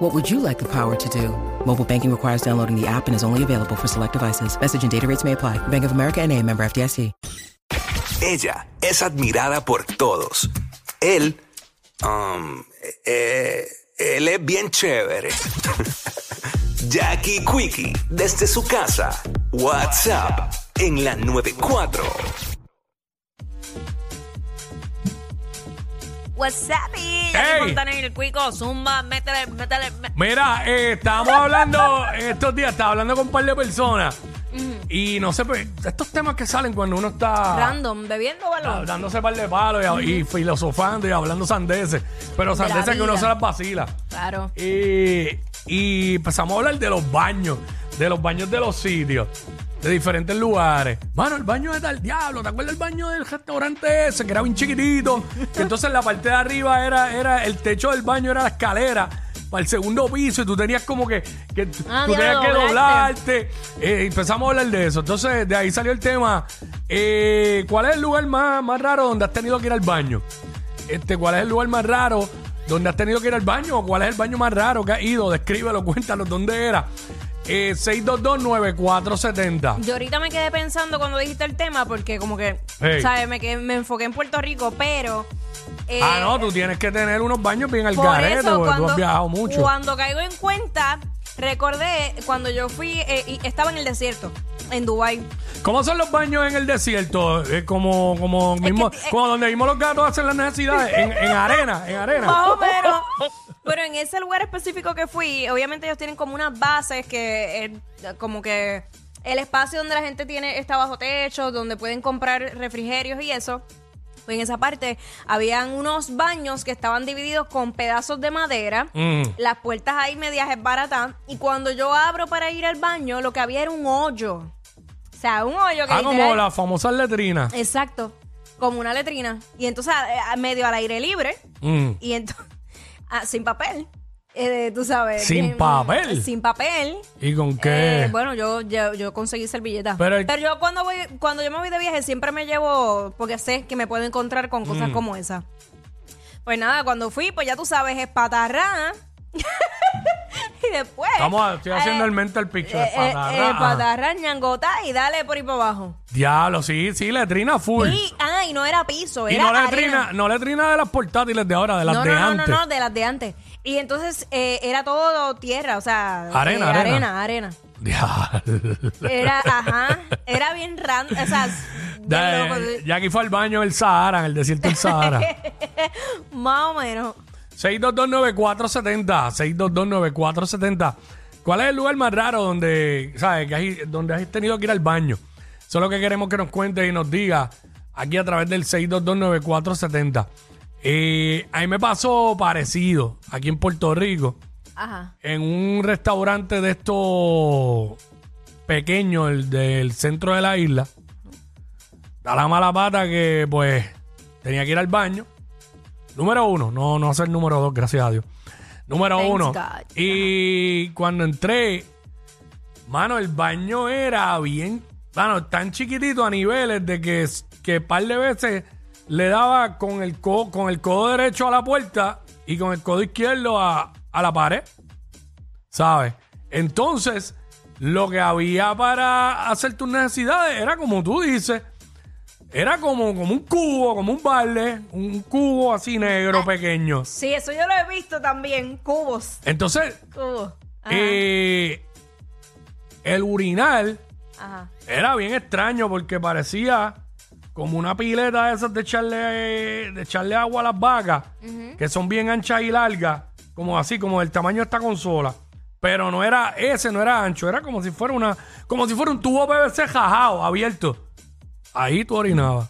What would you like the power to do? Mobile banking requires downloading the app and is only available for select devices. Message and data rates may apply. Bank of America and a member FDIC. Ella es admirada por todos. Él, um, eh, él es bien chévere. Jackie Quickie, desde su casa. WhatsApp, en la 94. What's up, y Hey. Montaner y el Cuico, zumba, métele, métele, mé- Mira, eh, estábamos hablando estos días, estaba hablando con un par de personas. Y no sé, pues, estos temas que salen cuando uno está, random, bebiendo está balón. dándose un par de palos y, y filosofando y hablando sandeces. Pero sandeces que uno vida. se las vacila. Claro. Y, y empezamos a hablar de los baños, de los baños de los sitios, de diferentes lugares. Mano, el baño de tal diablo, ¿te acuerdas del baño del restaurante ese que era bien chiquitito? que entonces la parte de arriba era, era el techo del baño, era la escalera para el segundo piso y tú tenías como que, que tú Ah, tenías que doblarte. doblarte. Eh, empezamos a hablar de eso. Entonces, de ahí salió el tema. eh, ¿Cuál es el lugar más, más raro donde has tenido que ir al baño? Este, ¿Cuál es el lugar más raro donde has tenido que ir al baño? ¿O cuál es el baño más raro que has ido? Descríbelo, cuéntanos dónde era. Eh, 6229470. Yo ahorita me quedé pensando cuando dijiste el tema porque como que, Hey. ¿sabes? Me, quedé- me enfoqué en Puerto Rico, pero... eh, ah, no, tú tienes que tener unos baños bien al Por garete, eso, porque tú cuando, has viajado mucho. cuando caigo en cuenta, recordé cuando yo fui, eh, y estaba en el desierto, en Dubai. ¿Cómo son los baños en el desierto? Eh, como, como, mismo, eh, como donde mismo los gatos hacen las necesidades, en, en arena, en arena. Más o menos. Pero en ese lugar específico que fui, obviamente ellos tienen como unas bases que, eh, como que el espacio donde la gente tiene está bajo techo, donde pueden comprar refrigerios y eso. Pues en esa parte habían unos baños que estaban divididos con pedazos de madera, Mm. las puertas ahí medias baratas, y cuando yo abro para ir al baño, lo que había era un hoyo. O sea, un hoyo que Ah, como literal- las famosas letrinas. Exacto, como una letrina. Y entonces, medio al aire libre, Mm. y entonces, ah, sin papel. Eh, tú sabes. ¿Sin papel? Sin papel. ¿Y con qué? Eh, bueno, yo, yo, yo conseguí servilletas. Pero Pero, el- yo cuando voy, cuando yo me voy de viaje siempre me llevo, porque sé que me puedo encontrar con cosas Mm. como esa. Pues nada, cuando fui, pues ya tú sabes, es patarrán. y después. Vamos a- estoy haciendo eh, el mental picture. eh, eh, patarrán. eh, ñangotá y dale por ahí para abajo. Diablo, sí, sí, letrina full. Y, ah, y no era piso, y era no arena. letrina, no letrina de las portátiles de ahora, de las no, de no, no, antes. no, no, de las de antes. Y entonces eh, era todo tierra, o sea, Arena, eh, arena. arena, arena. Era, ajá, era bien random, o sea, Ya, loco. Jackie fue al baño del Sahara, en el desierto del Sahara. más o menos. 6229470, 6229470. ¿Cuál es el lugar más raro donde, sabes, que hay, donde has tenido que ir al baño? Eso es lo que queremos que nos cuentes y nos diga aquí a través del 6229470. Eh, a mí me pasó parecido aquí en Puerto Rico, Ajá. en un restaurante de estos pequeños, el del centro de la isla. Da la mala pata que, pues, tenía que ir al baño. Número uno, no, no hacer número dos, gracias a Dios. Número Thanks uno. God. Y cuando entré, mano, el baño era bien, mano, tan chiquitito a niveles de que, que par de veces le daba con el, co- con el codo derecho a la puerta y con el codo izquierdo a, a la pared. ¿Sabes? Entonces, lo que había para hacer tus necesidades era como tú dices. Era como, como un cubo, como un balde, un cubo así negro pequeño. Sí, eso yo lo he visto también, cubos, Entonces, cubos. Ajá. eh, el urinal Ajá. era bien extraño porque parecía como una pileta de esas de echarle, de echarle agua a las vacas, que son bien anchas y largas, como así, como del tamaño de esta consola. Pero no era, ese no era ancho, era como si fuera una, como si fuera un tubo PVC jajado, abierto. Ahí tú orinabas.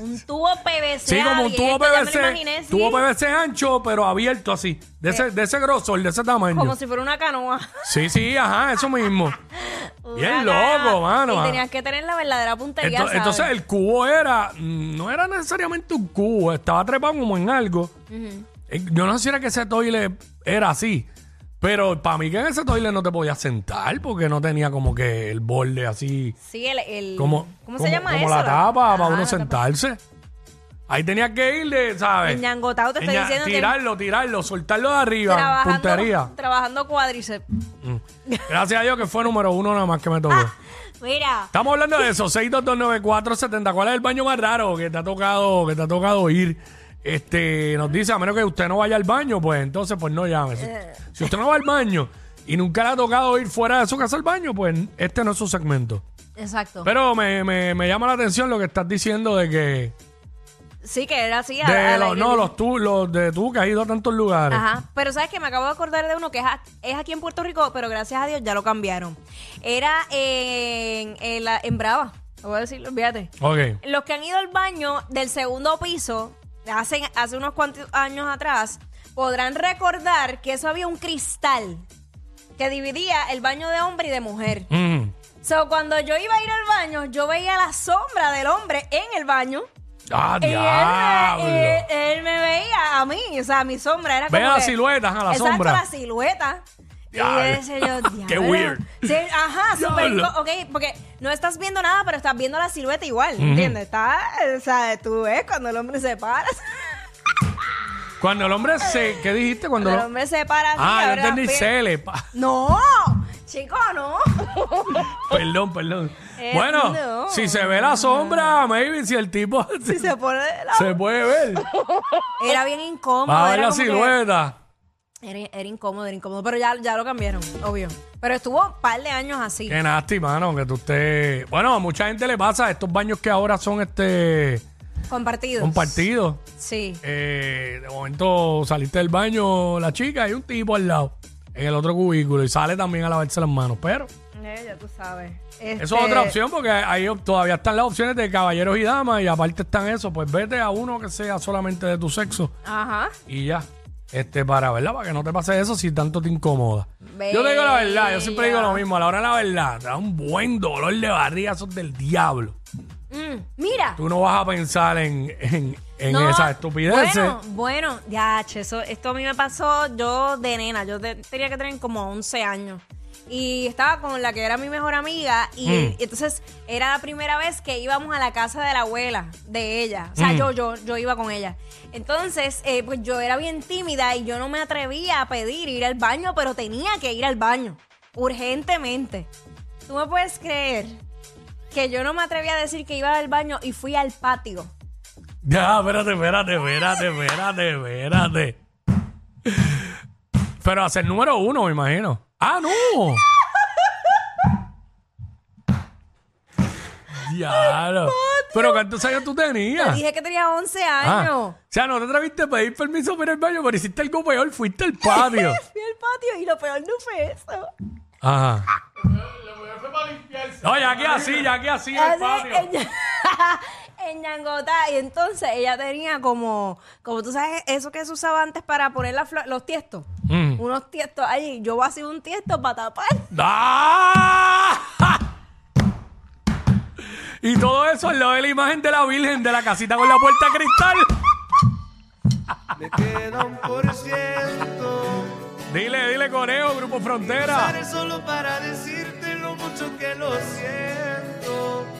Un tubo PVC. Sí, como un tubo abierto, ya me lo PVC, imaginé, sí. tubo PVC ancho, pero abierto así, de ese, de ese grosor, de ese tamaño. Como si fuera una canoa. Sí, sí, ajá, eso mismo. Bien Una loco, mano. Y tenías que tener la verdadera puntería, Ento- ¿sabes? entonces el cubo era, no era necesariamente un cubo, estaba trepado como en algo. Eh, Yo no sé si era que ese toile era así, pero para mí que en ese toile no te podías sentar porque no tenía como que el borde así, Sí, el... el- como, ¿Cómo como- se llama como eso? la tapa para uno sentarse. Ahí tenías que ir de, ¿sabes? Ñangotado te estoy Ña- diciendo tirarlo, tirarlo, soltarlo de arriba, Trabajando, puntería. trabajando cuádriceps. Gracias a Dios que fue número uno nada más que me tocó. Mira, Estamos hablando de eso, 6229470. ¿Cuál es el baño más raro que te ha tocado, que te ha tocado ir? Este, nos dice, a menos que usted no vaya al baño, pues entonces pues no llame. Si, si usted no va al baño y nunca le ha tocado ir fuera de su casa al baño, pues este no es su segmento. exacto. Pero me, me, me llama la atención lo que estás diciendo de que sí, que era así. a- de los, no, los tú, los de tú que has ido a tantos lugares. Ajá, pero sabes que me acabo de acordar de uno que es, a- es aquí en Puerto Rico, pero gracias a Dios ya lo cambiaron. Era en, en, la- en Brava, lo voy a fíjate. Ok. Los que han ido al baño del segundo piso, hace, hace unos cuantos años atrás, podrán recordar que eso había un cristal que dividía el baño de hombre y de mujer. Mm. So, cuando yo iba a ir al baño, yo veía la sombra del hombre en el baño. Ah, Y él, me, él- él me veía a mí, o sea, mi sombra era como. Ve a la silueta, a la Exacto, sombra. la silueta. Y yo Diablo. decía yo, Qué weird. Sí, ajá, súper. Ok, porque no estás viendo nada, pero estás viendo la silueta igual, ¿entiendes? Está, o sea, tú ves cuando el hombre se para. Cuando el hombre se. ¿Qué dijiste? Cuando Cuando el hombre se para. Ah, yo entendí cele. pa. No, chico, no. Perdón, perdón. Eh, bueno, no. si se ve la sombra, maybe si el tipo Si se pone de lado. se puede ver. Era bien incómodo. Va a ver era la como que- silueta. Era, era incómodo, era incómodo. Pero ya, ya lo cambiaron, obvio. Pero estuvo un par de años así. Qué nasty, mano, que tú estés. Bueno, a mucha gente le pasa estos baños que ahora son este Compartidos. compartidos. Sí. Eh, de momento saliste del baño la chica y un tipo al lado en el otro cubículo y sale también a lavarse las manos. Pero Eh, ya tú sabes. eso Este, es otra opción porque ahí todavía están las opciones de caballeros y damas y aparte están eso. Pues vete a uno que sea solamente de tu sexo. Ajá. y ya. Este, para, ¿verdad? Para que no te pase eso si tanto te incomoda. Yo te digo la verdad, yo siempre digo lo mismo. A la hora de la verdad, te da un buen dolor de barriga, eso es del diablo. Mm, mira. Tú no vas a pensar en, en, en No, esas estupideces. Bueno, bueno, ya, che, eso, esto a mí me pasó yo de nena. Yo te- tenía que tener como 11 años. Y estaba con la que era mi mejor amiga. Y Mm. entonces era la primera vez que íbamos a la casa de la abuela de ella. O sea, Mm. yo, yo, yo iba con ella. Entonces, eh, pues yo era bien tímida y yo no me atrevía a pedir ir al baño, pero tenía que ir al baño. Urgentemente. ¿Tú me puedes creer que yo no me atrevía a decir que iba al baño y fui al patio? Ya, espérate, espérate, espérate, espérate, espérate. Pero hacer número uno, me imagino. ¡Ah, no! Diablo. Pero ¿cuántos años tú tenías? Dije que tenía 11 Ah, años. o sea, no te atreviste a pedir permiso para ir al baño, pero hiciste algo peor, fuiste al patio. Fui al patio y lo peor no fue eso. Ajá. No, ya que así, ya que así en el patio. En, en Ñangotá. Y entonces ella tenía como, como tú sabes, eso que se usaba antes para poner la flo- los tiestos. Mm. Unos tiestos allí. Yo vacío un tiesto para tapar. ¡Ah! Y todo eso al lado de la imagen de la Virgen de la casita con la puerta de cristal. Me queda un por ciento. Dile, dile Coreo, Grupo Frontera. Solo para decirte lo mucho que lo siento.